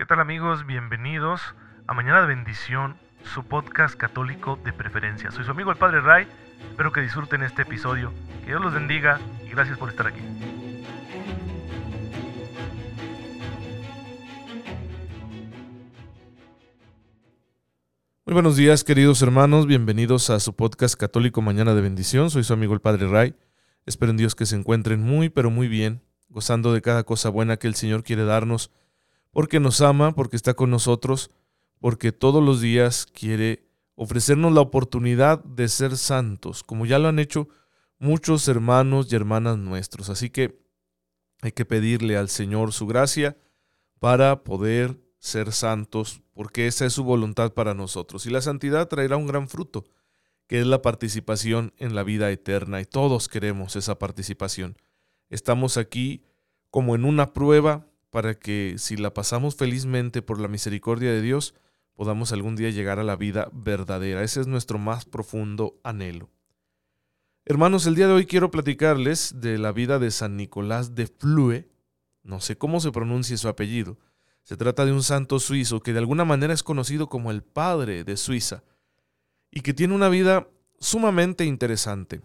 ¿Qué tal amigos? Bienvenidos a Mañana de Bendición, su podcast católico de preferencia. Soy su amigo el Padre Ray, espero que disfruten este episodio, que Dios los bendiga y gracias por estar aquí. Muy buenos días queridos hermanos, bienvenidos a su podcast católico Mañana de Bendición, soy su amigo el Padre Ray, espero en Dios que se encuentren muy pero muy bien, gozando de cada cosa buena que el Señor quiere darnos porque nos ama, porque está con nosotros, porque todos los días quiere ofrecernos la oportunidad de ser santos, como ya lo han hecho muchos hermanos y hermanas nuestros. Así que hay que pedirle al Señor su gracia para poder ser santos, porque esa es su voluntad para nosotros. Y la santidad traerá un gran fruto, que es la participación en la vida eterna, y todos queremos esa participación. Estamos aquí como en una prueba para que si la pasamos felizmente por la misericordia de Dios, podamos algún día llegar a la vida verdadera. Ese es nuestro más profundo anhelo. Hermanos, el día de hoy quiero platicarles de la vida de San Nicolás de Flue. No sé cómo se pronuncia su apellido. Se trata de un santo suizo que de alguna manera es conocido como el padre de Suiza y que tiene una vida sumamente interesante.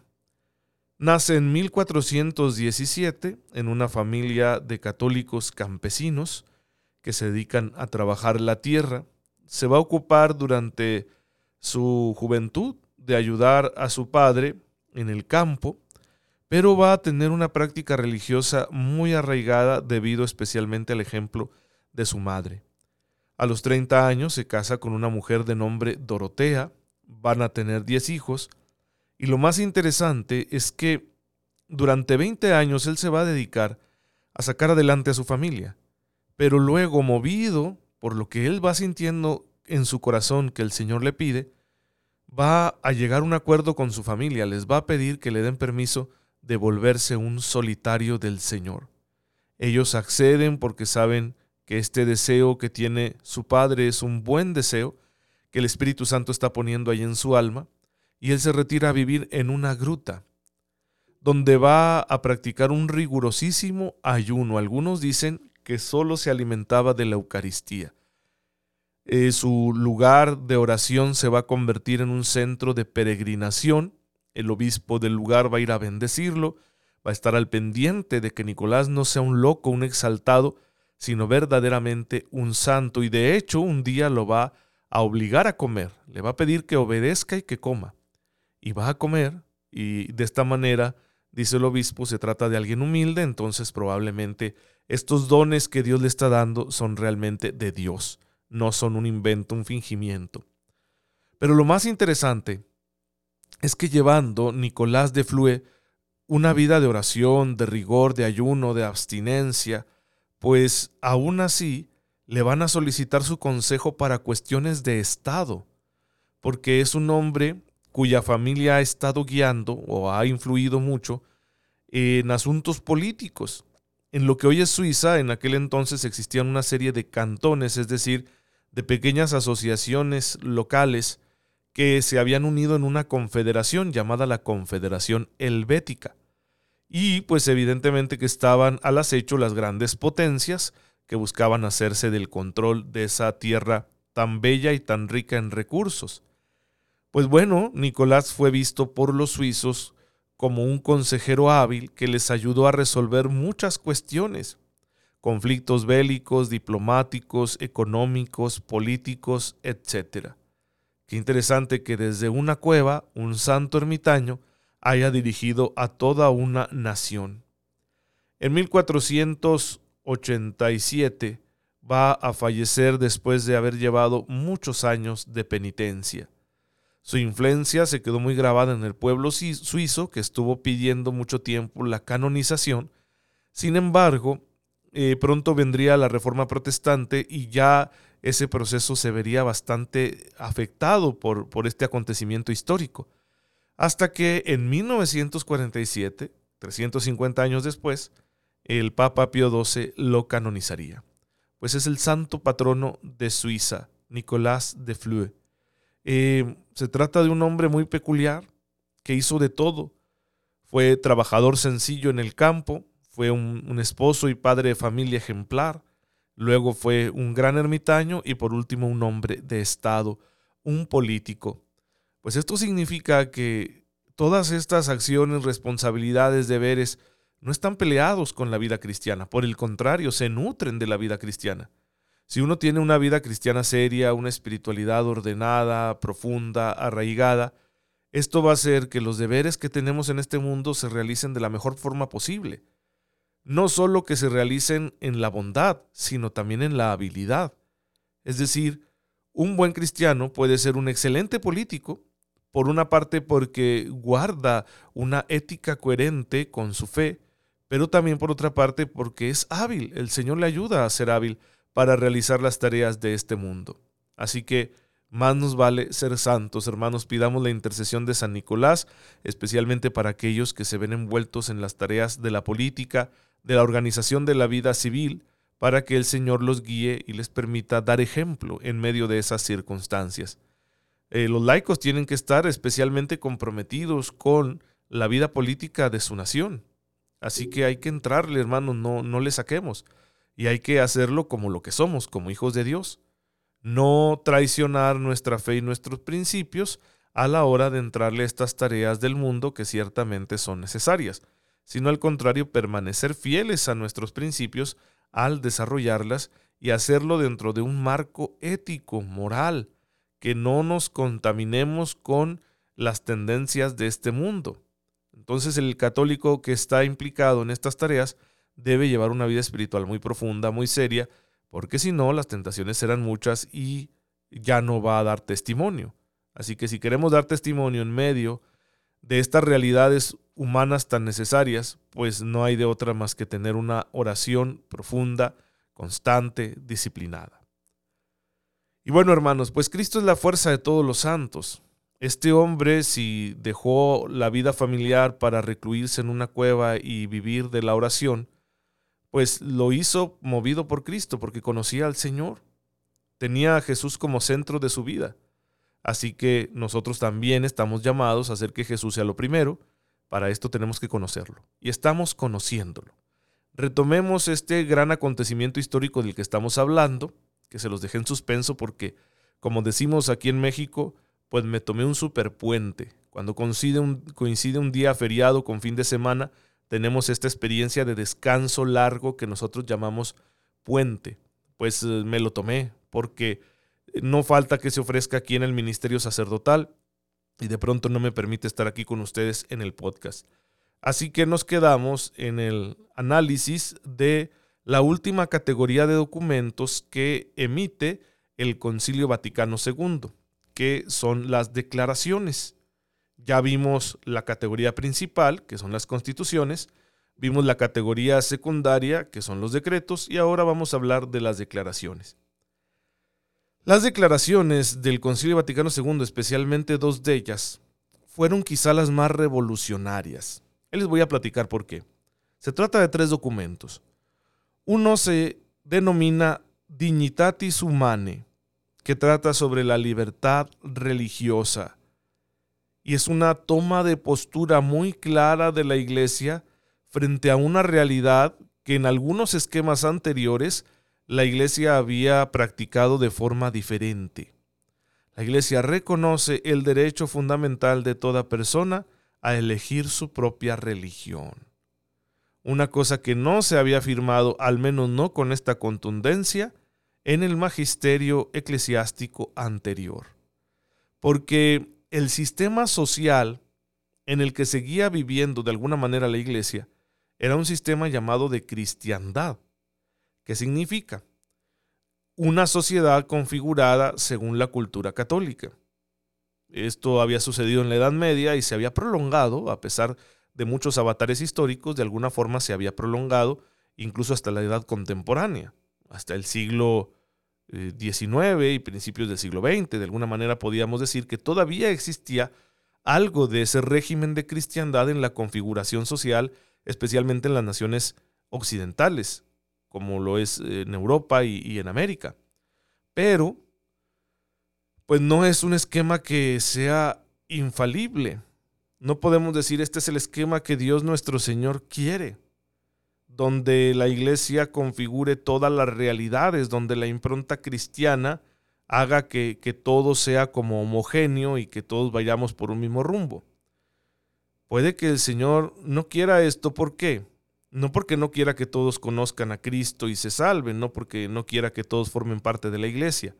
Nace en 1417 en una familia de católicos campesinos que se dedican a trabajar la tierra. Se va a ocupar durante su juventud de ayudar a su padre en el campo, pero va a tener una práctica religiosa muy arraigada debido especialmente al ejemplo de su madre. A los 30 años se casa con una mujer de nombre Dorotea, van a tener 10 hijos, y lo más interesante es que durante 20 años él se va a dedicar a sacar adelante a su familia, pero luego movido por lo que él va sintiendo en su corazón que el Señor le pide, va a llegar a un acuerdo con su familia, les va a pedir que le den permiso de volverse un solitario del Señor. Ellos acceden porque saben que este deseo que tiene su padre es un buen deseo, que el Espíritu Santo está poniendo ahí en su alma, y él se retira a vivir en una gruta, donde va a practicar un rigurosísimo ayuno. Algunos dicen que solo se alimentaba de la Eucaristía. Eh, su lugar de oración se va a convertir en un centro de peregrinación. El obispo del lugar va a ir a bendecirlo, va a estar al pendiente de que Nicolás no sea un loco, un exaltado, sino verdaderamente un santo. Y de hecho un día lo va a obligar a comer, le va a pedir que obedezca y que coma y va a comer y de esta manera, dice el obispo, se trata de alguien humilde, entonces probablemente estos dones que Dios le está dando son realmente de Dios, no son un invento, un fingimiento. Pero lo más interesante es que llevando Nicolás de Flue una vida de oración, de rigor, de ayuno, de abstinencia, pues aún así le van a solicitar su consejo para cuestiones de Estado, porque es un hombre cuya familia ha estado guiando o ha influido mucho en asuntos políticos. En lo que hoy es Suiza, en aquel entonces existían una serie de cantones, es decir, de pequeñas asociaciones locales que se habían unido en una confederación llamada la Confederación Helvética. Y pues evidentemente que estaban al acecho las grandes potencias que buscaban hacerse del control de esa tierra tan bella y tan rica en recursos. Pues bueno, Nicolás fue visto por los suizos como un consejero hábil que les ayudó a resolver muchas cuestiones, conflictos bélicos, diplomáticos, económicos, políticos, etc. Qué interesante que desde una cueva un santo ermitaño haya dirigido a toda una nación. En 1487 va a fallecer después de haber llevado muchos años de penitencia. Su influencia se quedó muy grabada en el pueblo suizo, que estuvo pidiendo mucho tiempo la canonización. Sin embargo, eh, pronto vendría la reforma protestante y ya ese proceso se vería bastante afectado por, por este acontecimiento histórico. Hasta que en 1947, 350 años después, el Papa Pío XII lo canonizaría. Pues es el santo patrono de Suiza, Nicolás de Flue. Eh, se trata de un hombre muy peculiar que hizo de todo. Fue trabajador sencillo en el campo, fue un, esposo y padre de familia ejemplar, luego fue un gran ermitaño y por último un hombre de Estado, un político. Pues esto significa que todas estas acciones, responsabilidades, deberes, no están peleados con la vida cristiana, por el contrario, se nutren de la vida cristiana. Si uno tiene una vida cristiana seria, una espiritualidad ordenada, profunda, arraigada, esto va a hacer que los deberes que tenemos en este mundo se realicen de la mejor forma posible. No solo que se realicen en la bondad, sino también en la habilidad. Es decir, un buen cristiano puede ser un excelente político, por una parte porque guarda una ética coherente con su fe, pero también por otra parte porque es hábil, el Señor le ayuda a ser hábil para realizar las tareas de este mundo. Así que más nos vale ser santos, hermanos, pidamos la intercesión de San Nicolás, especialmente para aquellos que se ven envueltos en las tareas de la política, de la organización de la vida civil, para que el Señor los guíe y les permita dar ejemplo en medio de esas circunstancias. Eh, los laicos tienen que estar especialmente comprometidos con la vida política de su nación. Así que hay que entrarle, hermanos, no, no le saquemos y hay que hacerlo como lo que somos, como hijos de Dios. No traicionar nuestra fe y nuestros principios a la hora de entrarle a estas tareas del mundo que ciertamente son necesarias, sino al contrario permanecer fieles a nuestros principios al desarrollarlas y hacerlo dentro de un marco ético, moral, que no nos contaminemos con las tendencias de este mundo. Entonces el católico que está implicado en estas tareas debe llevar una vida espiritual muy profunda, muy seria, porque si no, las tentaciones serán muchas y ya no va a dar testimonio. Así que si queremos dar testimonio en medio de estas realidades humanas tan necesarias, pues no hay de otra más que tener una oración profunda, constante, disciplinada. Y bueno, hermanos, pues Cristo es la fuerza de todos los santos. Este hombre, si dejó la vida familiar para recluirse en una cueva y vivir de la oración, pues lo hizo movido por Cristo, porque conocía al Señor. Tenía a Jesús como centro de su vida. Así que nosotros también estamos llamados a hacer que Jesús sea lo primero. Para esto tenemos que conocerlo. Y estamos conociéndolo. Retomemos este gran acontecimiento histórico del que estamos hablando, que se los dejé en suspenso porque, como decimos aquí en México, pues me tomé un superpuente. Cuando coincide un, coincide un día feriado con fin de semana, tenemos esta experiencia de descanso largo que nosotros llamamos puente. Pues eh, me lo tomé porque no falta que se ofrezca aquí en el ministerio sacerdotal y de pronto no me permite estar aquí con ustedes en el podcast. Así que nos quedamos en el análisis de la última categoría de documentos que emite el Concilio Vaticano II, que son las declaraciones. Ya vimos la categoría principal, que son las constituciones, vimos la categoría secundaria, que son los decretos, y ahora vamos a hablar de las declaraciones. Las declaraciones del Concilio Vaticano II, especialmente dos de ellas, fueron quizá las más revolucionarias. les voy a platicar por qué. Se trata de tres documentos. Uno se denomina Dignitatis Humanae, que trata sobre la libertad religiosa y es una toma de postura muy clara de la Iglesia frente a una realidad que en algunos esquemas anteriores la Iglesia había practicado de forma diferente. La Iglesia reconoce el derecho fundamental de toda persona a elegir su propia religión. Una cosa que no se había afirmado, al menos no con esta contundencia, en el magisterio eclesiástico anterior. Porque el sistema social en el que seguía viviendo de alguna manera la iglesia era un sistema llamado de cristiandad. ¿Qué significa? Una sociedad configurada según la cultura católica. Esto había sucedido en la Edad Media y se había prolongado, a pesar de muchos avatares históricos, de alguna forma se había prolongado incluso hasta la edad contemporánea, hasta el siglo 19 y principios del siglo XX. De alguna manera podíamos decir que todavía existía algo de ese régimen de cristiandad en la configuración social, especialmente en las naciones occidentales, como lo es en Europa y, y en América. Pero, pues no es un esquema que sea infalible. No podemos decir este es el esquema que Dios nuestro Señor quiere. Donde la iglesia configure todas las realidades, donde la impronta cristiana haga que, que todo sea como homogéneo y que todos vayamos por un mismo rumbo. Puede que el Señor no quiera esto, ¿por qué? No porque no quiera que todos conozcan a Cristo y se salven, no porque no quiera que todos formen parte de la iglesia,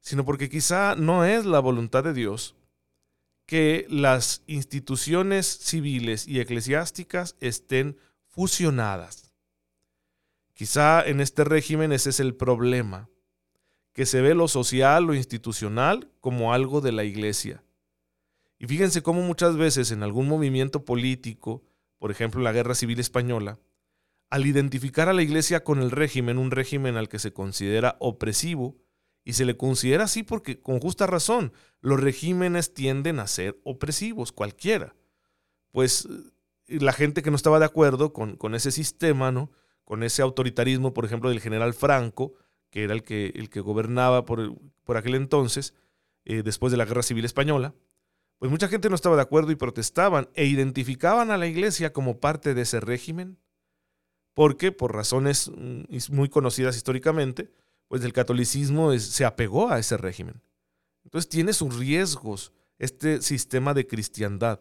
sino porque quizá no es la voluntad de Dios que las instituciones civiles y eclesiásticas estén fusionadas. Quizá en este régimen ese es el problema, que se ve lo social, o institucional, como algo de la iglesia. Y fíjense cómo muchas veces en algún movimiento político, por ejemplo la Guerra Civil Española, al identificar a la iglesia con el régimen, un régimen al que se considera opresivo, y se le considera así porque con justa razón, los regímenes tienden a ser opresivos, cualquiera. Pues la gente que no estaba de acuerdo con, con, ese sistema, ¿no? con ese autoritarismo, por ejemplo, del general Franco, que era el que, el que gobernaba por, por aquel entonces, eh, después de la Guerra Civil Española, pues mucha gente no estaba de acuerdo y protestaban e identificaban a la iglesia como parte de ese régimen, porque por razones mm, muy conocidas históricamente, pues el catolicismo se apegó a ese régimen. Entonces tiene sus riesgos este sistema de cristiandad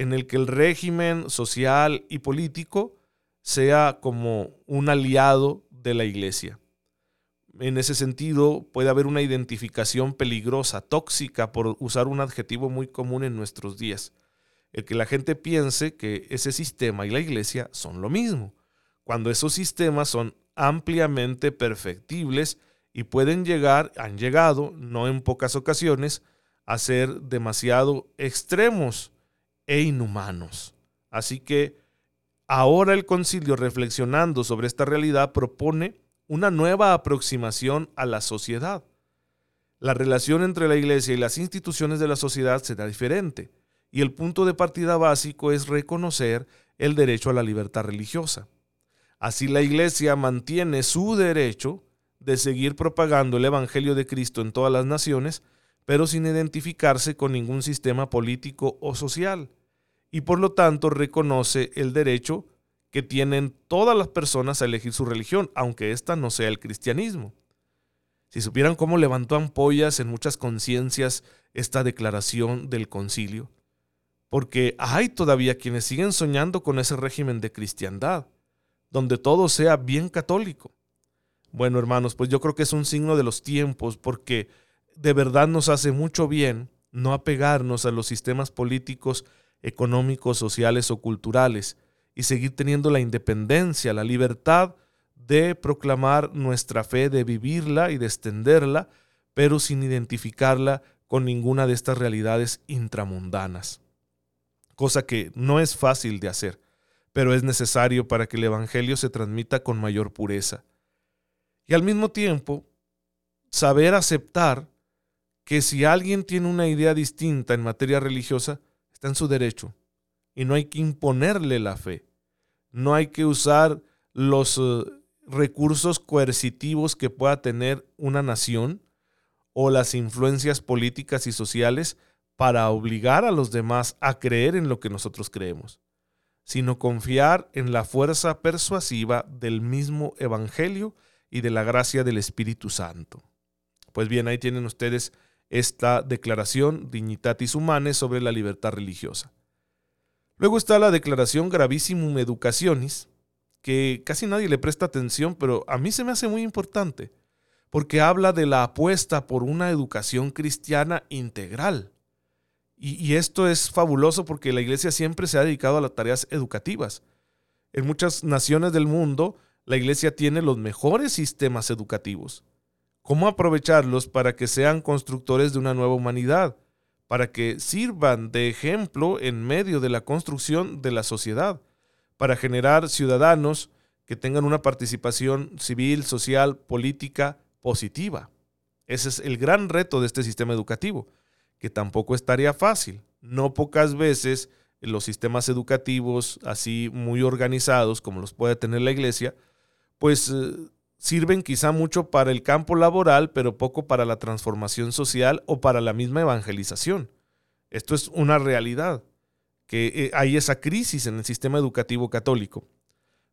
en el que el régimen social y político sea como un aliado de la iglesia. En ese sentido, puede haber una identificación peligrosa, tóxica, por usar un adjetivo muy común en nuestros días. El que la gente piense que ese sistema y la iglesia son lo mismo, cuando esos sistemas son ampliamente perfectibles y pueden llegar, han llegado, no en pocas ocasiones, a ser demasiado extremos e inhumanos. Así que ahora el concilio, reflexionando sobre esta realidad, propone una nueva aproximación a la sociedad. La relación entre la iglesia y las instituciones de la sociedad será diferente, y el punto de partida básico es reconocer el derecho a la libertad religiosa. Así la iglesia mantiene su derecho de seguir propagando el Evangelio de Cristo en todas las naciones, pero sin identificarse con ningún sistema político o social y por lo tanto reconoce el derecho que tienen todas las personas a elegir su religión, aunque ésta no sea el cristianismo. Si supieran cómo levantó ampollas en muchas conciencias esta declaración del concilio, porque hay todavía quienes siguen soñando con ese régimen de cristiandad, donde todo sea bien católico. Bueno, hermanos, pues yo creo que es un signo de los tiempos, porque de verdad nos hace mucho bien no apegarnos a los sistemas políticos económicos, sociales o culturales y seguir teniendo la independencia, la libertad de proclamar nuestra fe, de vivirla y de extenderla, pero sin identificarla con ninguna de estas realidades intramundanas. Cosa que no es fácil de hacer, pero es necesario para que el Evangelio se transmita con mayor pureza. Y al mismo tiempo, saber aceptar que si alguien tiene una idea distinta en materia religiosa, está en su derecho y no hay que imponerle la fe. No hay que usar los eh, recursos coercitivos que pueda tener una nación o las influencias políticas y sociales para obligar a los demás a creer en lo que nosotros creemos, sino confiar en la fuerza persuasiva del mismo Evangelio y de la gracia del Espíritu Santo. Pues bien, ahí tienen ustedes esta declaración Dignitatis Humanes sobre la libertad religiosa. Luego está la declaración Gravissimum Educationis, que casi nadie le presta atención, pero a mí se me hace muy importante, porque habla de la apuesta por una educación cristiana integral. Y, y, esto es fabuloso porque la iglesia siempre se ha dedicado a las tareas educativas. En muchas naciones del mundo, la iglesia tiene los mejores sistemas educativos cómo aprovecharlos para que sean constructores de una nueva humanidad, para que sirvan de ejemplo en medio de la construcción de la sociedad, para generar ciudadanos que tengan una participación civil, social, política positiva. Ese es el gran reto de este sistema educativo, que tampoco es tarea fácil. No pocas veces los sistemas educativos así muy organizados como los puede tener la iglesia, pues eh, sirven quizá mucho para el campo laboral, pero poco para la transformación social o para la misma evangelización. Esto es una realidad, que eh, hay esa crisis en el sistema educativo católico.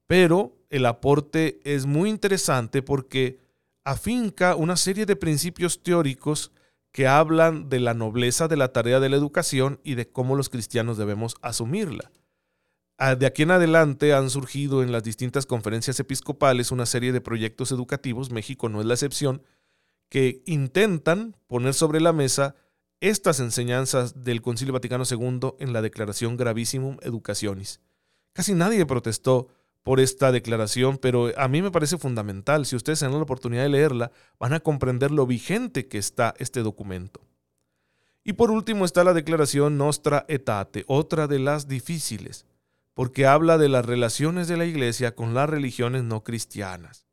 pero el aporte es muy interesante porque afinca una serie de principios teóricos que hablan de la nobleza de la tarea de la educación y de cómo los cristianos debemos asumirla. Ah, de aquí en adelante han surgido en las distintas conferencias episcopales una serie de proyectos educativos, México no es la excepción, que intentan poner sobre la mesa estas enseñanzas del Concilio Vaticano II en la Declaración Gravissimum Educationis. Casi nadie protestó por esta declaración, pero a mí me parece fundamental. Si ustedes tienen la oportunidad de leerla, van a comprender lo vigente que está este documento. Y por último está la declaración Nostra Etate, otra de las difíciles, porque habla de las relaciones de la Iglesia con las religiones no cristianas.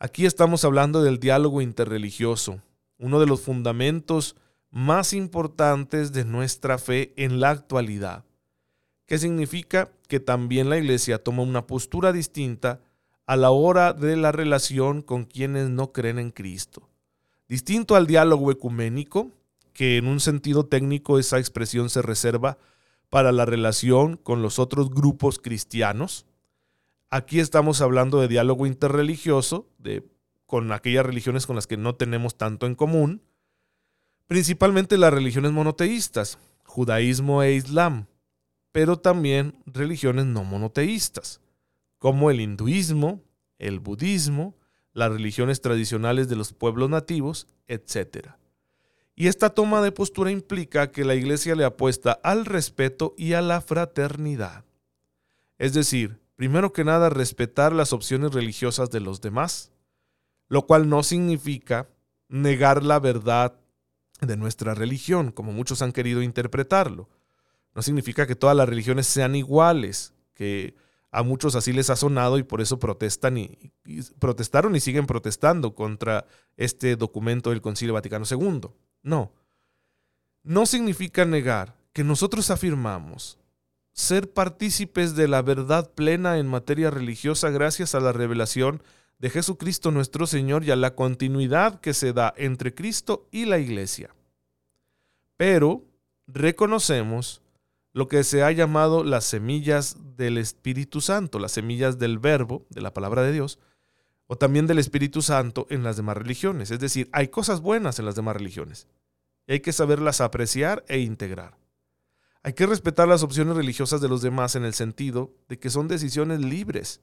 Aquí estamos hablando del diálogo interreligioso, uno de los fundamentos más importantes de nuestra fe en la actualidad, que significa que también la Iglesia toma una postura distinta a la hora de la relación con quienes no creen en Cristo. Distinto al diálogo ecuménico, que en un sentido técnico esa expresión se reserva para la relación con los otros grupos cristianos, Aquí estamos hablando de diálogo interreligioso, de, con aquellas religiones con las que no tenemos tanto en común, principalmente las religiones monoteístas, judaísmo e islam, pero también religiones no monoteístas, como el hinduismo, el budismo, las religiones tradicionales de los pueblos nativos, etc. Y esta toma de postura implica que la Iglesia le apuesta al respeto y a la fraternidad. Es decir, primero que nada, respetar las opciones religiosas de los demás, lo cual no significa negar la verdad de nuestra religión, como muchos han querido interpretarlo. No significa que todas las religiones sean iguales, que a muchos así les ha sonado y por eso protestan y, protestaron y siguen protestando contra este documento del Concilio Vaticano II. No. No significa negar que nosotros afirmamos ser partícipes de la verdad plena en materia religiosa gracias a la revelación de Jesucristo nuestro Señor y a la continuidad que se da entre Cristo y la Iglesia. Pero reconocemos lo que se ha llamado las semillas del Espíritu Santo, las semillas del verbo, de la palabra de Dios, o también del Espíritu Santo en las demás religiones. Es decir, hay cosas buenas en las demás religiones hay que saberlas apreciar e integrar. Hay que respetar las opciones religiosas de los demás en el sentido de que son decisiones libres,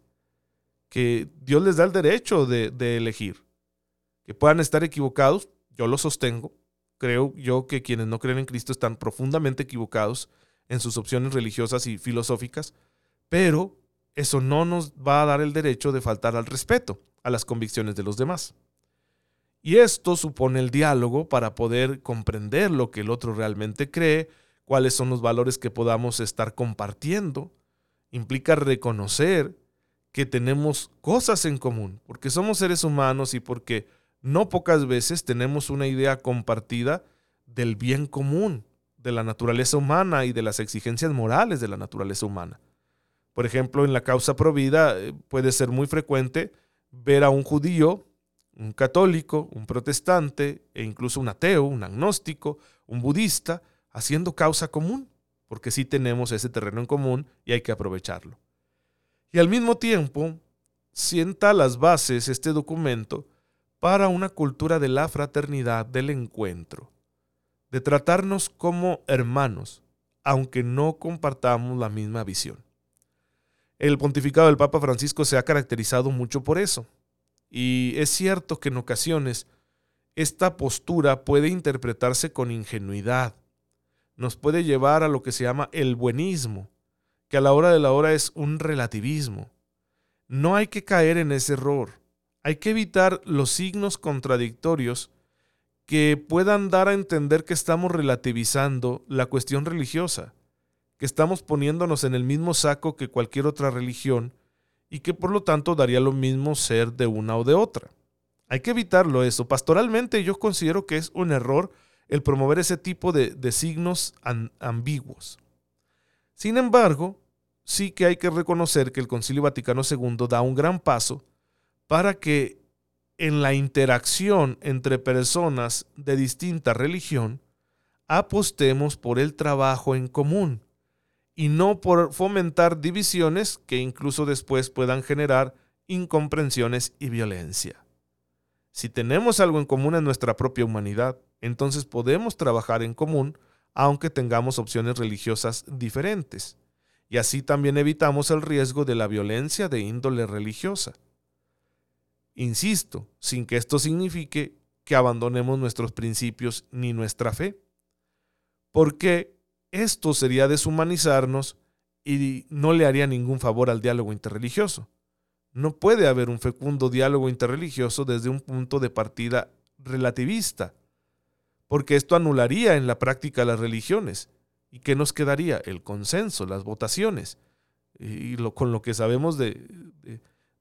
que Dios les da el derecho de, elegir. Que puedan estar equivocados, yo lo sostengo. Creo yo que quienes no creen en Cristo están profundamente equivocados en sus opciones religiosas y filosóficas, pero eso no nos va a dar el derecho de faltar al respeto a las convicciones de los demás. Y esto supone el diálogo para poder comprender lo que el otro realmente cree, cuáles son los valores que podamos estar compartiendo. Implica reconocer que tenemos cosas en común, porque somos seres humanos y porque no pocas veces tenemos una idea compartida del bien común, de la naturaleza humana y de las exigencias morales de la naturaleza humana. Por ejemplo, en la causa provida eh, puede ser muy frecuente ver a un judío, un católico, un protestante e incluso un ateo, un agnóstico, un budista, haciendo causa común, porque sí tenemos ese terreno en común y hay que aprovecharlo. Y al mismo tiempo, sienta las bases este documento para una cultura de la fraternidad, del encuentro, de tratarnos como hermanos, aunque no compartamos la misma visión. El pontificado del Papa Francisco se ha caracterizado mucho por eso. Y es cierto que en ocasiones esta postura puede interpretarse con ingenuidad, nos puede llevar a lo que se llama el buenismo, que a la hora de la hora es un relativismo. No hay que caer en ese error. Hay que evitar los signos contradictorios que puedan dar a entender que estamos relativizando la cuestión religiosa, que estamos poniéndonos en el mismo saco que cualquier otra religión y que por lo tanto daría lo mismo ser de una o de otra. Hay que evitarlo eso. Pastoralmente yo considero que es un error el promover ese tipo de, signos ambiguos. Sin embargo, sí que hay que reconocer que el Concilio Vaticano II da un gran paso para que en la interacción entre personas de distinta religión apostemos por el trabajo en común y no por fomentar divisiones que incluso después puedan generar incomprensiones y violencia. Si tenemos algo en común en nuestra propia humanidad, entonces podemos trabajar en común aunque tengamos opciones religiosas diferentes, y así también evitamos el riesgo de la violencia de índole religiosa. Insisto, sin que esto signifique que abandonemos nuestros principios ni nuestra fe, porque esto sería deshumanizarnos y no le haría ningún favor al diálogo interreligioso. No puede haber un fecundo diálogo interreligioso desde un punto de partida relativista, porque esto anularía en la práctica las religiones. ¿Y qué nos quedaría? El consenso, las votaciones. Y con lo que sabemos de,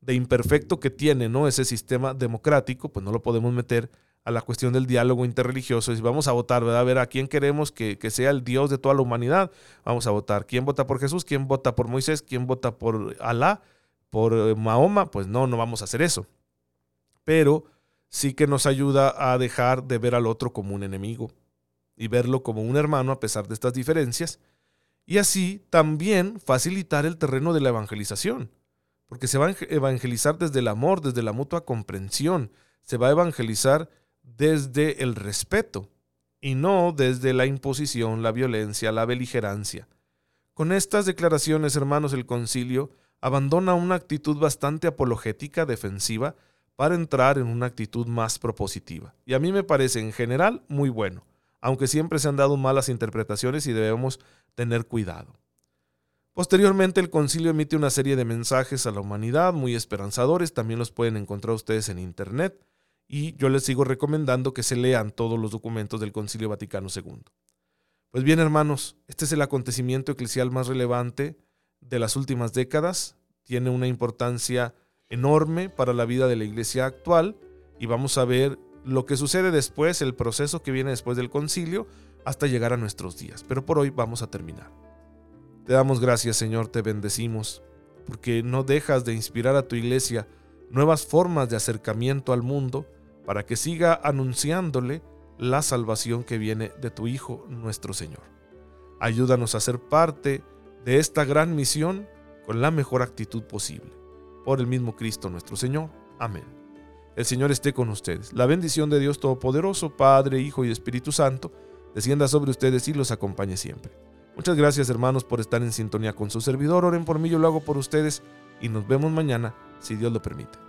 de, imperfecto que tiene ¿no? ese sistema democrático, pues no lo podemos meter a la cuestión del diálogo interreligioso. Y vamos a votar, ¿verdad? A ver a quién queremos que, que, sea el Dios de toda la humanidad. Vamos a votar. ¿Quién vota por Jesús? ¿Quién vota por Moisés? ¿Quién vota por Alá? ¿Por eh, Mahoma? Pues no, no vamos a hacer eso. Pero sí que nos ayuda a dejar de ver al otro como un enemigo y verlo como un hermano a pesar de estas diferencias. Y así también facilitar el terreno de la evangelización. Porque se va a evangelizar desde el amor, desde la mutua comprensión. Se va a evangelizar desde el respeto y no desde la imposición, la violencia, la beligerancia. Con estas declaraciones, hermanos, el concilio abandona una actitud bastante apologética, defensiva, para entrar en una actitud más propositiva. Y a mí me parece en general muy bueno, aunque siempre se han dado malas interpretaciones y debemos tener cuidado. Posteriormente el concilio emite una serie de mensajes a la humanidad muy esperanzadores, también los pueden encontrar ustedes en internet y yo les sigo recomendando que se lean todos los documentos del Concilio Vaticano II. Pues bien, hermanos, este es el acontecimiento eclesial más relevante de las últimas décadas, tiene una importancia enorme para la vida de la iglesia actual y vamos a ver lo que sucede después, el proceso que viene después del concilio, hasta llegar a nuestros días. Pero por hoy vamos a terminar. Te damos gracias, Señor, te bendecimos, porque no dejas de inspirar a tu iglesia nuevas formas de acercamiento al mundo para que siga anunciándole la salvación que viene de tu Hijo nuestro Señor. Ayúdanos a ser parte de esta gran misión con la mejor actitud posible. Por el mismo Cristo nuestro Señor. Amén. El Señor esté con ustedes. La bendición de Dios Todopoderoso, Padre, Hijo y Espíritu Santo, descienda sobre ustedes y los acompañe siempre. Muchas gracias hermanos por estar en sintonía con su servidor. Oren por mí, yo lo hago por ustedes y nos vemos mañana, si Dios lo permite.